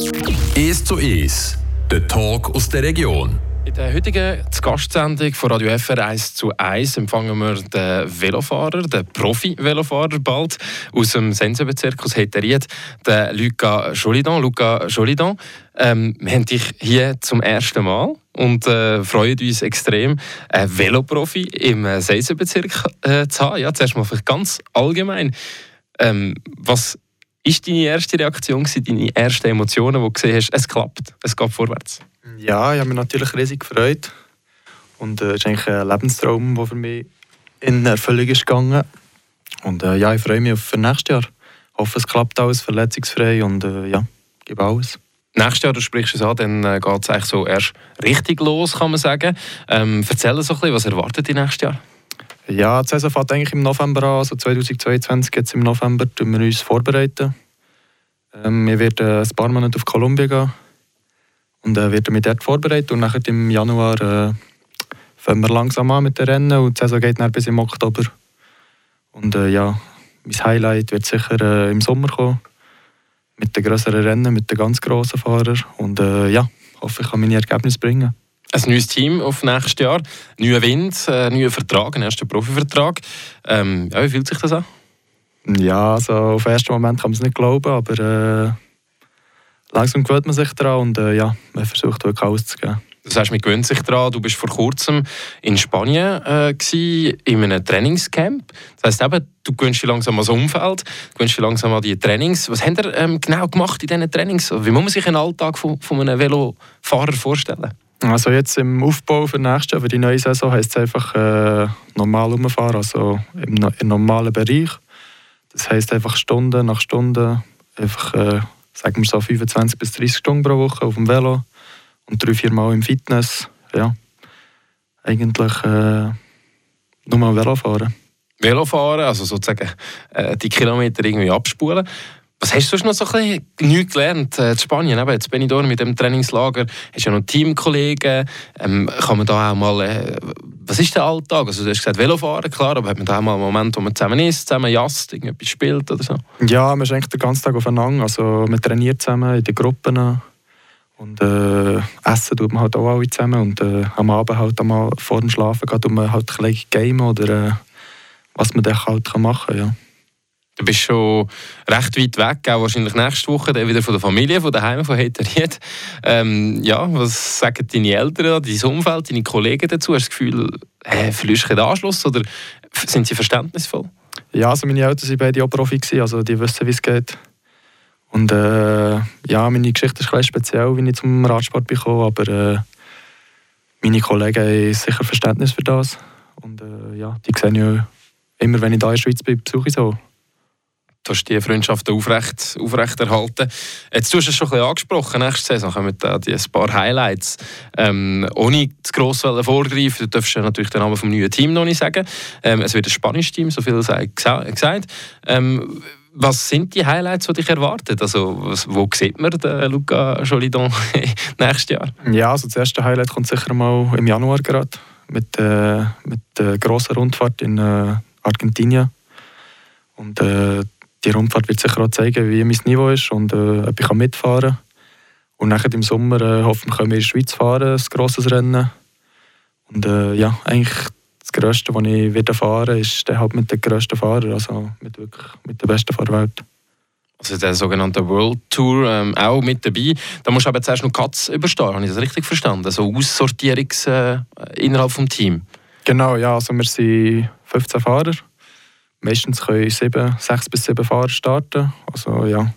1 zu 1, der Talk aus der Region. In der heutigen Gastsendung von Radio FR 1 zu 1 empfangen wir den Velofahrer, den Profi-Velofahrer bald aus dem Sensenbezirk aus Heteriet, den Luca Jolidan. Luca Jolidan, ähm, wir haben dich hier zum ersten Mal und äh, freuen uns extrem, einen Veloprofi im Sensenbezirk äh, zu haben. Ja, zuerst mal ganz allgemein. Ähm, was ist deine erste Reaktion, deine ersten Emotionen, wo du gesehen hast, es klappt, es geht vorwärts? Ja, ich habe mich natürlich riesig gefreut. Und es äh, ist eigentlich ein Lebenstraum, der für mich in Erfüllung ist gegangen. Und äh, ja, ich freue mich auf nächstes Jahr. Ich hoffe, es klappt alles verletzungsfrei und äh, ja, gebe alles. Nächstes Jahr, du sprichst es an, dann äh, geht es eigentlich so erst richtig los, kann man sagen. Ähm, erzähl uns ein bisschen, was erwartet dich nächstes Jahr? Ja, die Saison fängt eigentlich im November an, also 2022 jetzt im November tun wir uns vorbereiten. Ähm, wir werden ein paar Monate auf Kolumbien gehen und äh, werden mich dort vorbereitet und nachher im Januar äh, fangen wir langsam an mit den Rennen und die Saison geht dann bis im Oktober. Und äh, ja, mein Highlight wird sicher äh, im Sommer kommen, mit den größeren Rennen, mit den ganz grossen Fahrern und äh, ja, hoffe ich kann meine Ergebnisse bringen. Ein neues Team auf nächstes Jahr, neuer Wind, äh, neuer Vertrag, ein erster Profivertrag. Ähm, ja, wie fühlt sich das an? Ja, also auf den ersten Moment kann man es nicht glauben, aber äh, langsam gewöhnt man sich daran und äh, ja, man versucht wirklich alles zu geben. Das heißt, man gewöhnt sich daran. Du bist vor kurzem in Spanien äh, gewesen, in einem Trainingscamp. Das heißt eben, du gewöhnst dich langsam an das Umfeld, du gewöhnst dich langsam an die Trainings. Was habt ihr ähm, genau gemacht in diesen Trainings? Wie muss man sich einen Alltag von, von einem Velofahrer vorstellen? Also jetzt im Aufbau für nächstes Jahr, für die neue Saison, heisst es einfach äh, normal umfahren, also im, im normalen Bereich. Das heisst einfach Stunde nach Stunde, einfach äh, sagen wir so 25 bis 30 Stunden pro Woche auf dem Velo und drei, vier Mal im Fitness. Ja, eigentlich äh, nur mal Velo fahren. Velo fahren, also sozusagen äh, die Kilometer irgendwie abspulen. Was hast du sonst noch so ein bisschen gelernt äh, in Spanien? Eben, jetzt bin ich da mit dem Trainingslager. Hast du ja noch Teamkollegen? Ähm, kann man da auch mal... Äh, was ist der Alltag? Also, du hast gesagt, Velofahren, klar, aber hat man da auch mal einen Moment, wo man zusammen ist, zusammen jast, irgendetwas spielt oder so? Ja, man ist eigentlich den ganzen Tag aufeinander. Also, man trainiert zusammen in den Gruppen. Und äh, essen tut man halt auch alle zusammen. Und äh, am Abend halt einmal vor dem Schlafen geht man halt ein bisschen Game oder äh, was man dann halt machen kann. Ja. Du bist schon recht weit weg, auch wahrscheinlich nächste Woche dann wieder von der Familie, von daheim, von Heteriet. Ähm, ja, was sagen deine Eltern, dein Umfeld, deine Kollegen dazu? Hast du das Gefühl, äh, verlierst du den Anschluss oder sind sie verständnisvoll? Ja, also meine Eltern waren beide auch Profi, also die wissen, wie es geht. Und äh, ja, meine Geschichte ist ein speziell, wie ich zum Radsport bekomme, aber äh, meine Kollegen haben sicher Verständnis für das. Und äh, ja, die sehen ja immer, wenn ich da in der Schweiz bin, besuche ich so. Du hast die Freundschaften aufrecht, aufrecht erhalten. Jetzt hast du es schon ein bisschen angesprochen, nächste Saison kommen da die ein paar Highlights. Ähm, ohne zu gross vorgreifen, du darfst natürlich den Namen des neuen Teams noch nicht sagen. Ähm, es wird ein spanisches Team, so viel gesagt. Ähm, was sind die Highlights, die dich erwarten? Also, wo sieht man den Luca Jolidon nächstes Jahr? Ja, also das erste Highlight kommt sicher mal im Januar gerade mit, äh, mit der grossen Rundfahrt in äh, Argentinien. Und äh, die Rundfahrt wird sicher auch zeigen, wie mein Niveau ist und äh, ob ich mitfahren kann. Und nachher im Sommer äh, hoffen wir, können wir in der Schweiz fahren, ein grosses Rennen. Und äh, ja, eigentlich das Größte, was ich wieder fahren ist dann halt mit den grössten Fahrern, also mit, wirklich, mit den besten Fahrern der Welt. Also der sogenannte World Tour ähm, auch mit dabei. Da musst du aber zuerst noch Katz überstehen, habe ich das richtig verstanden? So Aussortierungs äh, innerhalb des Teams. Genau, ja, also wir sind 15 Fahrer Meistens können sieben, sechs bis sieben Fahrer starten. Also ja,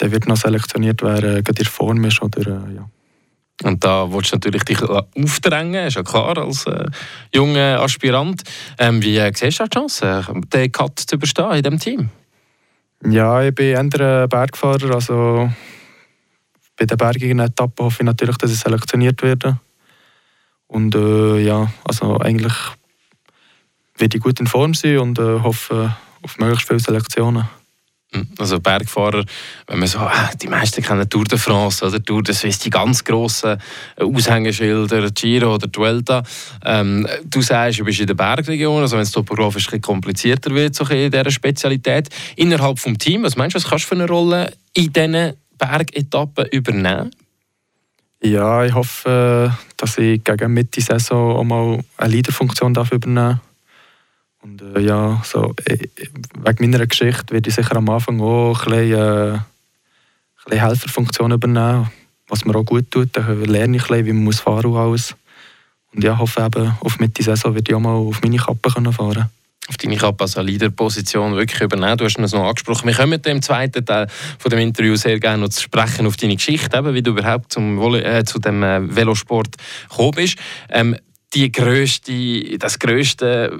der wird noch selektioniert, wer äh, gerade in Form ist. Oder, äh, ja. Und da willst du natürlich dich aufdrängen, ist ja klar, als äh, junger Aspirant. Ähm, wie äh, siehst du die Chance, den Cut zu überstehen in diesem Team? Ja, ich bin eher Bergfahrer. Also bei den bergigen Etappen hoffe ich natürlich, dass ich selektioniert werde. Und äh, ja, also eigentlich werde ich gut in Form sein und äh, hoffe auf möglichst viele Selektionen. Hm, also Bergfahrer, wenn man so, äh, die meisten kennen Tour de France oder Tour de Suisse, die ganz grossen äh, Aushängeschilder, Giro oder Vuelta. Ähm, du sagst, du bist in der Bergregion, also wenn es topografisch ein komplizierter wird, so in dieser Spezialität. Innerhalb des Teams, was meinst du, was kannst du für eine Rolle in diesen Bergetappen übernehmen? Ja, ich hoffe, dass ich gegen Mitte Saison auch mal eine Leaderfunktion darf übernehmen Und äh, ja, so, äh, wegen meiner Geschichte werde ich sicher am Anfang auch ein bisschen, äh, ein bisschen Helferfunktion übernehmen, was mir auch gut tut. Dann lerne ich ein bisschen, wie man muss fahren und alles. Und ja, hoffe eben, auf Mitte Saison werde ich auch mal auf meine Kappe fahren können auf deine Kappe als Leaderposition wirklich übernehmen. Du hast es noch angesprochen. Wir kommen im zweiten Teil von dem Interview sehr gerne noch zu sprechen auf deine Geschichte, eben, wie du überhaupt zum äh, zu dem äh, Velosport gekommen bist. Ähm, die grösste, das grösste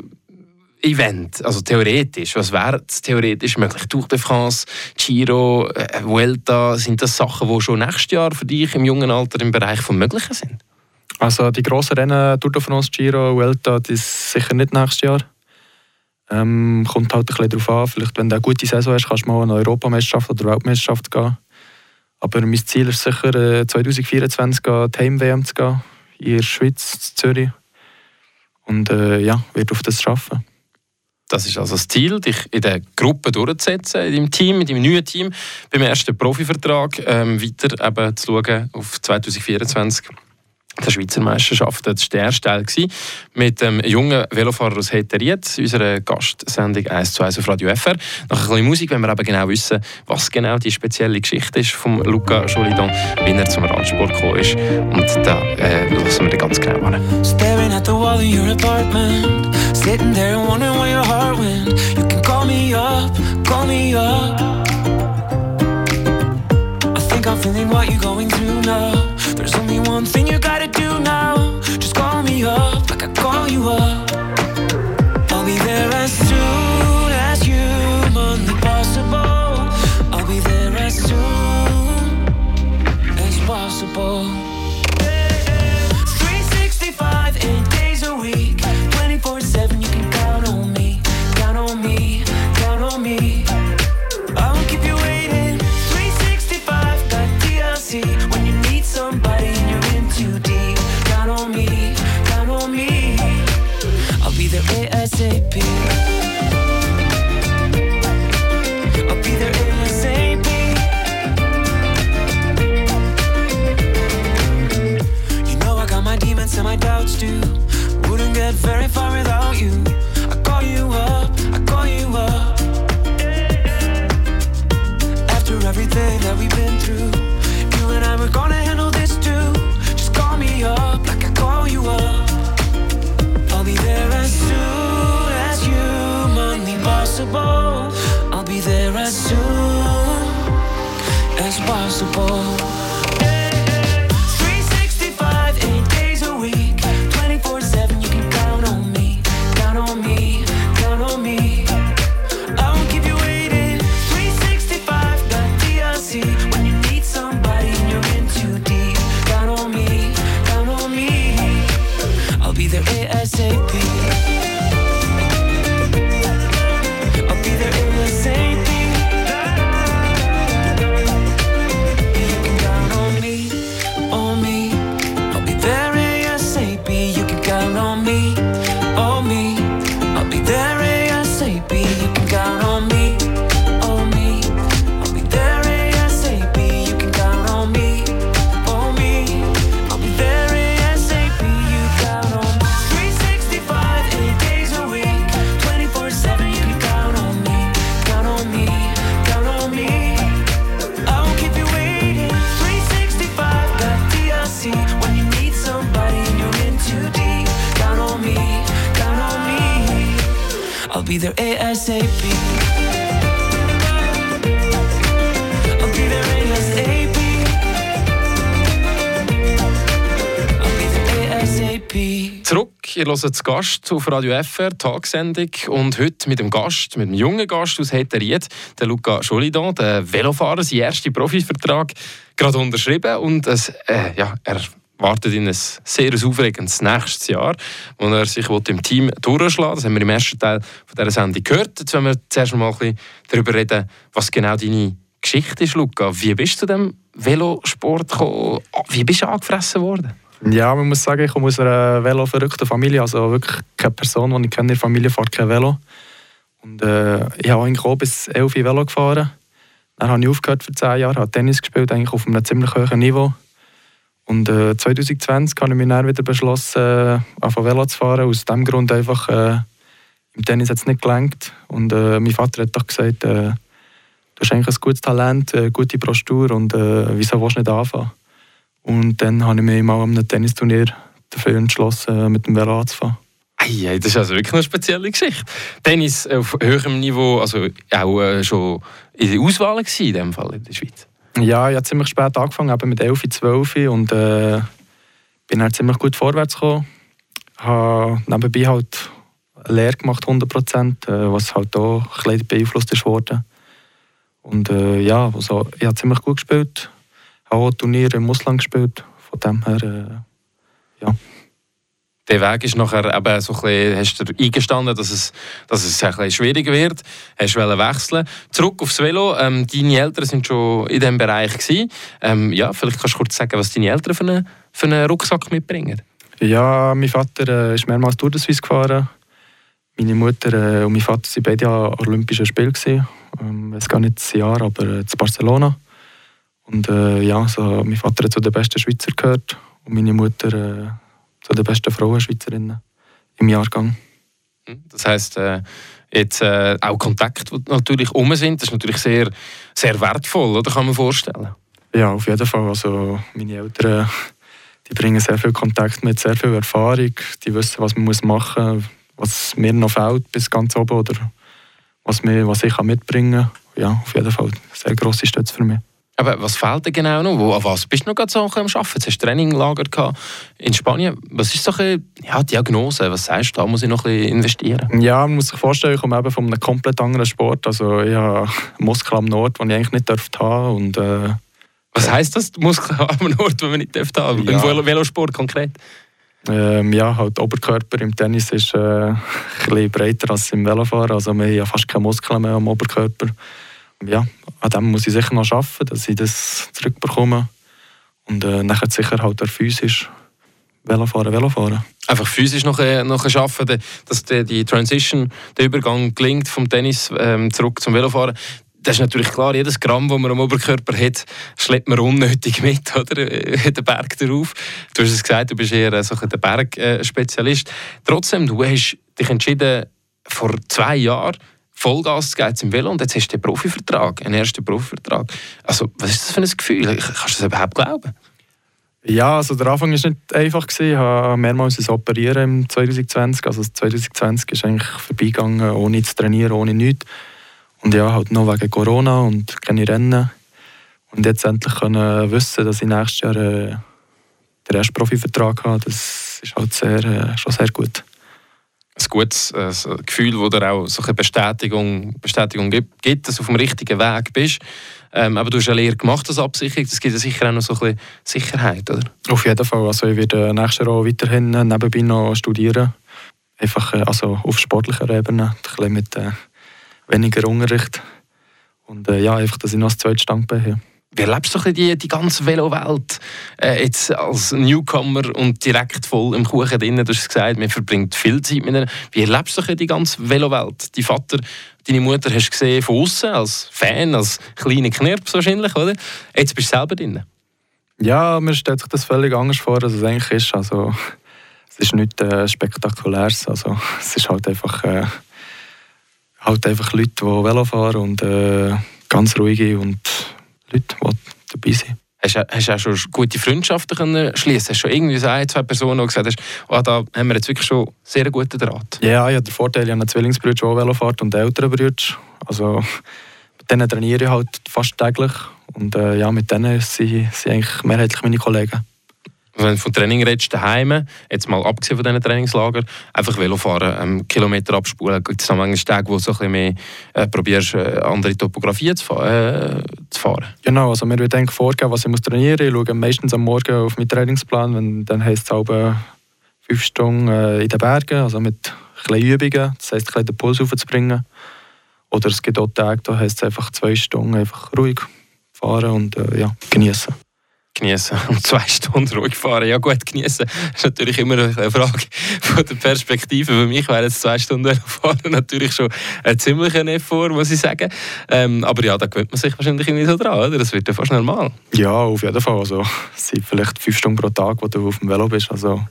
Event, also theoretisch, was wäre theoretisch möglich? Tour de France, Giro, äh, Vuelta, sind das Sachen, die schon nächstes Jahr für dich im jungen Alter im Bereich von Möglichen sind? Also die grossen Rennen, Tour de France, Giro, Vuelta, das ist sicher nicht nächstes Jahr. Ähm, kommt halt ein bisschen darauf an, vielleicht wenn du eine gute Saison hast, kannst du mal eine Europameisterschaft oder Weltmeisterschaft gehen. Aber mein Ziel ist sicher, 2024 äh, die Heim-WM zu gehen, in der Schweiz, in Zürich. Und äh, ja, werde auf das schaffen. Das ist also das Ziel, dich in der Gruppe durchzusetzen, in deinem Team, in deinem neuen Team, beim ersten Profivertrag ähm, weiter eben zu schauen auf 2024 der Schweizer Meisterschaft. Das war der erste Teil mit dem jungen Velofahrer aus Heteriet, unserer Gastsendung 1 zu 1 auf Radio FR. Nach ein bisschen Musik, wenn wir eben genau wissen, was genau die spezielle Geschichte ist von Luca Jolidon, wie er zum Radsport gekommen ist. Und da äh, lassen wir ganz genau an. Sitting there and wondering where your heart went You can call me up, call me up I think I'm feeling what you're going through now There's only one thing you gotta do now. Just call me up like I call you up. Doubts too. Wouldn't get very far without you. I call you up, I call you up. After everything that we've been through, you and I were gonna handle this too. Just call me up like I call you up. I'll be there as soon as humanly possible. I'll be there as soon as possible. Be there ASAP. Zurück, ihr hört zu Gast auf Radio FR, Tagsendung. Und heute mit dem Gast, mit einem jungen Gast aus Heteriet, der Luca Jolidon, der Velofahrer, sein erster Profivertrag, gerade unterschrieben. Und es, äh, ja, er wartet in ein sehr aufregendes nächstes Jahr, wo er sich im Team durchschlagen Das haben wir im ersten Teil dieser Sendung gehört. Jetzt wollen wir zuerst mal ein bisschen darüber reden, was genau deine Geschichte ist, Luca. Wie bist du zu dem Velosport gekommen? Wie bist du angefressen worden? Ja, man muss sagen, ich komme aus einer Velo-verrückten Familie. Also wirklich keine Person, die ich kenne in der Familie, fährt kein Velo. Und äh, ich habe eigentlich auch bis 11 Velo gefahren. Dann habe ich aufgehört für zehn Jahre, habe Tennis gespielt, eigentlich auf einem ziemlich hohen Niveau. Und äh, 2020 habe ich mich dann wieder beschlossen, äh, anfangen Velo zu fahren. Aus dem Grund einfach, äh, im Tennis hat es nicht gelangt. Und äh, mein Vater hat doch gesagt, äh, du hast eigentlich ein gutes Talent, eine gute Postur und äh, wieso willst du nicht anfangen? Und dann habe ich mich mal an einem Tennisturnier dafür entschlossen, mit dem Velo anzufangen. Ei, das ist also wirklich eine spezielle Geschichte. Tennis auf höherem Niveau, also auch äh, schon in der Auswahl in dem Fall in der Schweiz. Ja, ich habe ziemlich spät angefangen, eben mit 11, 12 und äh, bin halt ziemlich gut vorwärts gekommen. Habe nebenbei halt eine Lehre gemacht, 100 Prozent, äh, was halt auch ein bisschen beeinflusst ist worden. Und äh, ja, also, ich habe ziemlich gut gespielt. Habe auch Turniere im Ausland gespielt. Von dem her, äh, ja. Der Weg ist nachher eben so ein bisschen, hast du eingestanden, dass es, dass es ein bisschen schwieriger wird. Hast du wechseln. Zurück aufs Velo. Ähm, deine Eltern sind schon in diesem Bereich gewesen. Ähm, ja, vielleicht kannst du kurz sagen, was deine Eltern für einen, für einen Rucksack mitbringen. Ja, mein Vater äh, ist mehrmals Tour de Suisse gefahren. Meine Mutter äh, und mein Vater waren beide an Olympischen Spielen. Ähm, ich weiß gar nicht das Jahr, aber äh, in Barcelona. Und äh, ja, so, mein Vater hat zu den besten Schweizer gehört und meine Mutter äh, zu den besten Frauenschweizerinnen im Jahrgang. Hm, das heisst, äh, jetzt äh, auch Kontakte, die natürlich um sind, das ist natürlich sehr, sehr wertvoll, oder kann man vorstellen? Ja, auf jeden Fall. Also meine Eltern, die bringen sehr viel Kontakt mit, sehr viel Erfahrung. Die wissen, was man muss machen muss, was mir noch fehlt bis ganz oben oder was, mir, was ich mitbringen kann. Ja, auf jeden Fall sehr grosse Stütze für mich. Aber was fehlt dir genau noch? Wo, was bist du noch gerade so am Arbeiten? Jetzt hast du Traininglager in Spanien. Was ist so eine ja, Diagnose? Was sagst du, da muss ich noch ein bisschen investieren? Ja, man muss sich vorstellen, ich komme eben von einem komplett anderen Sport. Also ich habe Muskeln am Nord, den ich eigentlich nicht dürfte haben. Und, äh, was heisst das, Muskeln am Nord, die man nicht dürfte haben? Ja. Im Velosport konkret? Ähm, ja, halt Oberkörper im Tennis ist äh, ein bisschen breiter als im Velofahren. Also wir haben ja fast keine Muskeln mehr am Oberkörper ja, an dem muss ich sicher noch arbeiten, dass ich das zurückbekomme. Und äh, nachher sicher halt auch physisch Velofahren, Velofahren. Einfach physisch noch, äh, noch arbeiten, dass die, die Transition, der Übergang gelingt vom Tennis ähm, zurück zum Velofahren. Das ist natürlich klar, jedes Gramm, das man am Oberkörper hat, schleppt man unnötig mit, oder? Äh, den Berg darauf. Du hast es gesagt, du bist eher äh, so ein Bergspezialist. Trotzdem, du hast dich entschieden, vor zwei Jahren Vollgas geben im Velo und jetzt hast du den Profivertrag, einen ersten Profivertrag. Also, was ist das für ein Gefühl? Kannst du das überhaupt glauben? Ja, also der Anfang war nicht einfach. Ich habe mehrmals operieren im 2020. Also 2020 ist eigentlich vorbeigegangen, ohne zu trainieren, ohne nichts. Und ja, halt noch wegen Corona und keine Rennen. Und jetzt endlich können wissen, dass ich nächstes Jahr äh, den ersten Profivertrag habe, das ist halt sehr, äh, schon sehr gut ein gutes äh, Gefühl, wo dir auch so eine Bestätigung, Bestätigung gibt, gibt, dass du auf dem richtigen Weg bist. Ähm, aber du hast eine Lehre gemacht als Absicherung, das gibt dir sicher auch noch so ein bisschen Sicherheit, oder? Auf jeden Fall. Also ich werde nächstes Jahr auch weiterhin nebenbei noch studieren. Einfach äh, also auf sportlicher Ebene, ein bisschen mit äh, weniger Unterricht. Und äh, ja, einfach, dass ich noch als zweites Standbein habe. Wie erlebst du die, die ganze Velowelt äh, jetzt als Newcomer und direkt voll im Kuchen drin? Du hast gesagt, man verbringt viel Zeit mit ihnen. Wie erlebst du die ganze Velowelt? Die Vater, deine Mutter hast du gesehen von außen als Fan, als kleiner Knirps wahrscheinlich, oder? Jetzt bist du selber drin. Ja, mir stellt sich das völlig anders vor, als es eigentlich ist. Also, es ist nichts äh, Spektakuläres. Also, es ist halt einfach, äh, halt einfach Leute, die Velo fahren und äh, ganz ruhige und Leute, die dabei sind. Hast du, hast du auch schon gute Freundschaften können schließen? Hast du schon irgendwie so ein, zwei Personen, die gesagt hast, oh, da haben wir jetzt wirklich schon sehr einen guten Draht? Ja, ich habe den Vorteil, ich habe einen Zwillingsbruder, der auch Velo fährt und einen älteren Bruder. Also mit denen trainiere ich halt fast täglich und äh, ja, mit denen sind, sind eigentlich mehrheitlich meine Kollegen wenn du von Training redest, daheim, jetzt mal abgesehen von diesen Trainingslagern, einfach Velofahren, ähm, Kilometer abspulen. Gibt es manchmal Tage, wo du so ein bisschen mehr äh, probierst, äh, andere Topografien zu, äh, fahren? Genau, also mir wird eigentlich vorgeben, was ich muss trainieren muss. Ich schaue meistens am Morgen auf meinen Trainingsplan, wenn, dann heisst es halb fünf Stunden äh, in den Bergen, also mit ein Übungen, das heisst, ein den Puls aufzubringen. Oder es gibt auch Tage, da heisst es einfach zwei Stunden einfach ruhig fahren und äh, ja, genießen. Genießen und zwei Stunden ruhig fahren. Ja gut, genießen ist natürlich immer eine Frage von der Perspektive. Für mich wäre jetzt zwei Stunden fahren natürlich schon ein ziemlicher Effort, muss ich sagen. Ähm, aber ja, da gewöhnt man sich wahrscheinlich nicht so dran, oder? Das wird ja fast normal. Ja, auf jeden Fall. Also, es sind vielleicht fünf Stunden pro Tag, wo du auf dem Velo bist. Also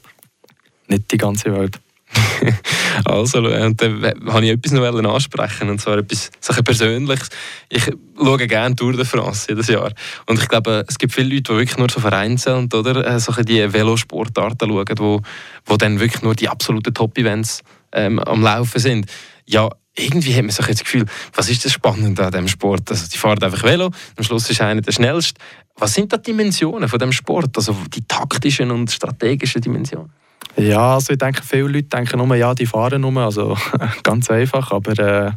nicht die ganze Welt. also, und dann wollte ich etwas noch ansprechen, und zwar etwas Persönliches. Ich schaue gerne Tour de France jedes Jahr. Und ich glaube, es gibt viele Leute, die wirklich nur so vereinzelt oder äh, so die Velosportarten schauen, wo, wo dann wirklich nur die absoluten Top-Events ähm, am Laufen sind. Ja, irgendwie hat man sich das Gefühl, was ist das Spannende an diesem Sport? Also, die fahren einfach Velo, am Schluss ist einer der schnellste. Was sind da die Dimensionen von dem Sport? Also die taktischen und strategischen Dimensionen? Ja, also ich denke, viele Leute denken nur, ja, die fahren nur, also ganz einfach, aber äh,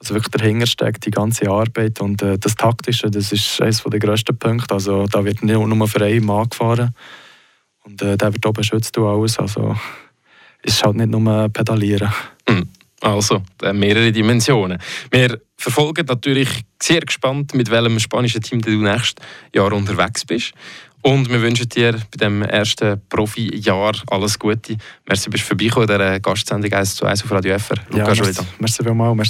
also wirklich dahinter steckt die ganze Arbeit und äh, das Taktische, das ist eines der grössten Punkte, also da wird nicht nur für einen Mann gefahren und äh, der wird auch beschützt und alles, also es ist halt nicht nur pedalieren. Mhm. Also, äh, mehrere Dimensionen. Wir verfolgen natürlich sehr gespannt, mit welchem spanischen Team du nächstes Jahr unterwegs bist. Und wir wünschen dir bei dem ersten Profi-Jahr alles Gute. Merci, bist du vorbeigekommen, der Gastsendung 1 zu 1 auf Radio FR. Luca ja, merci, merci vielmals. Merci.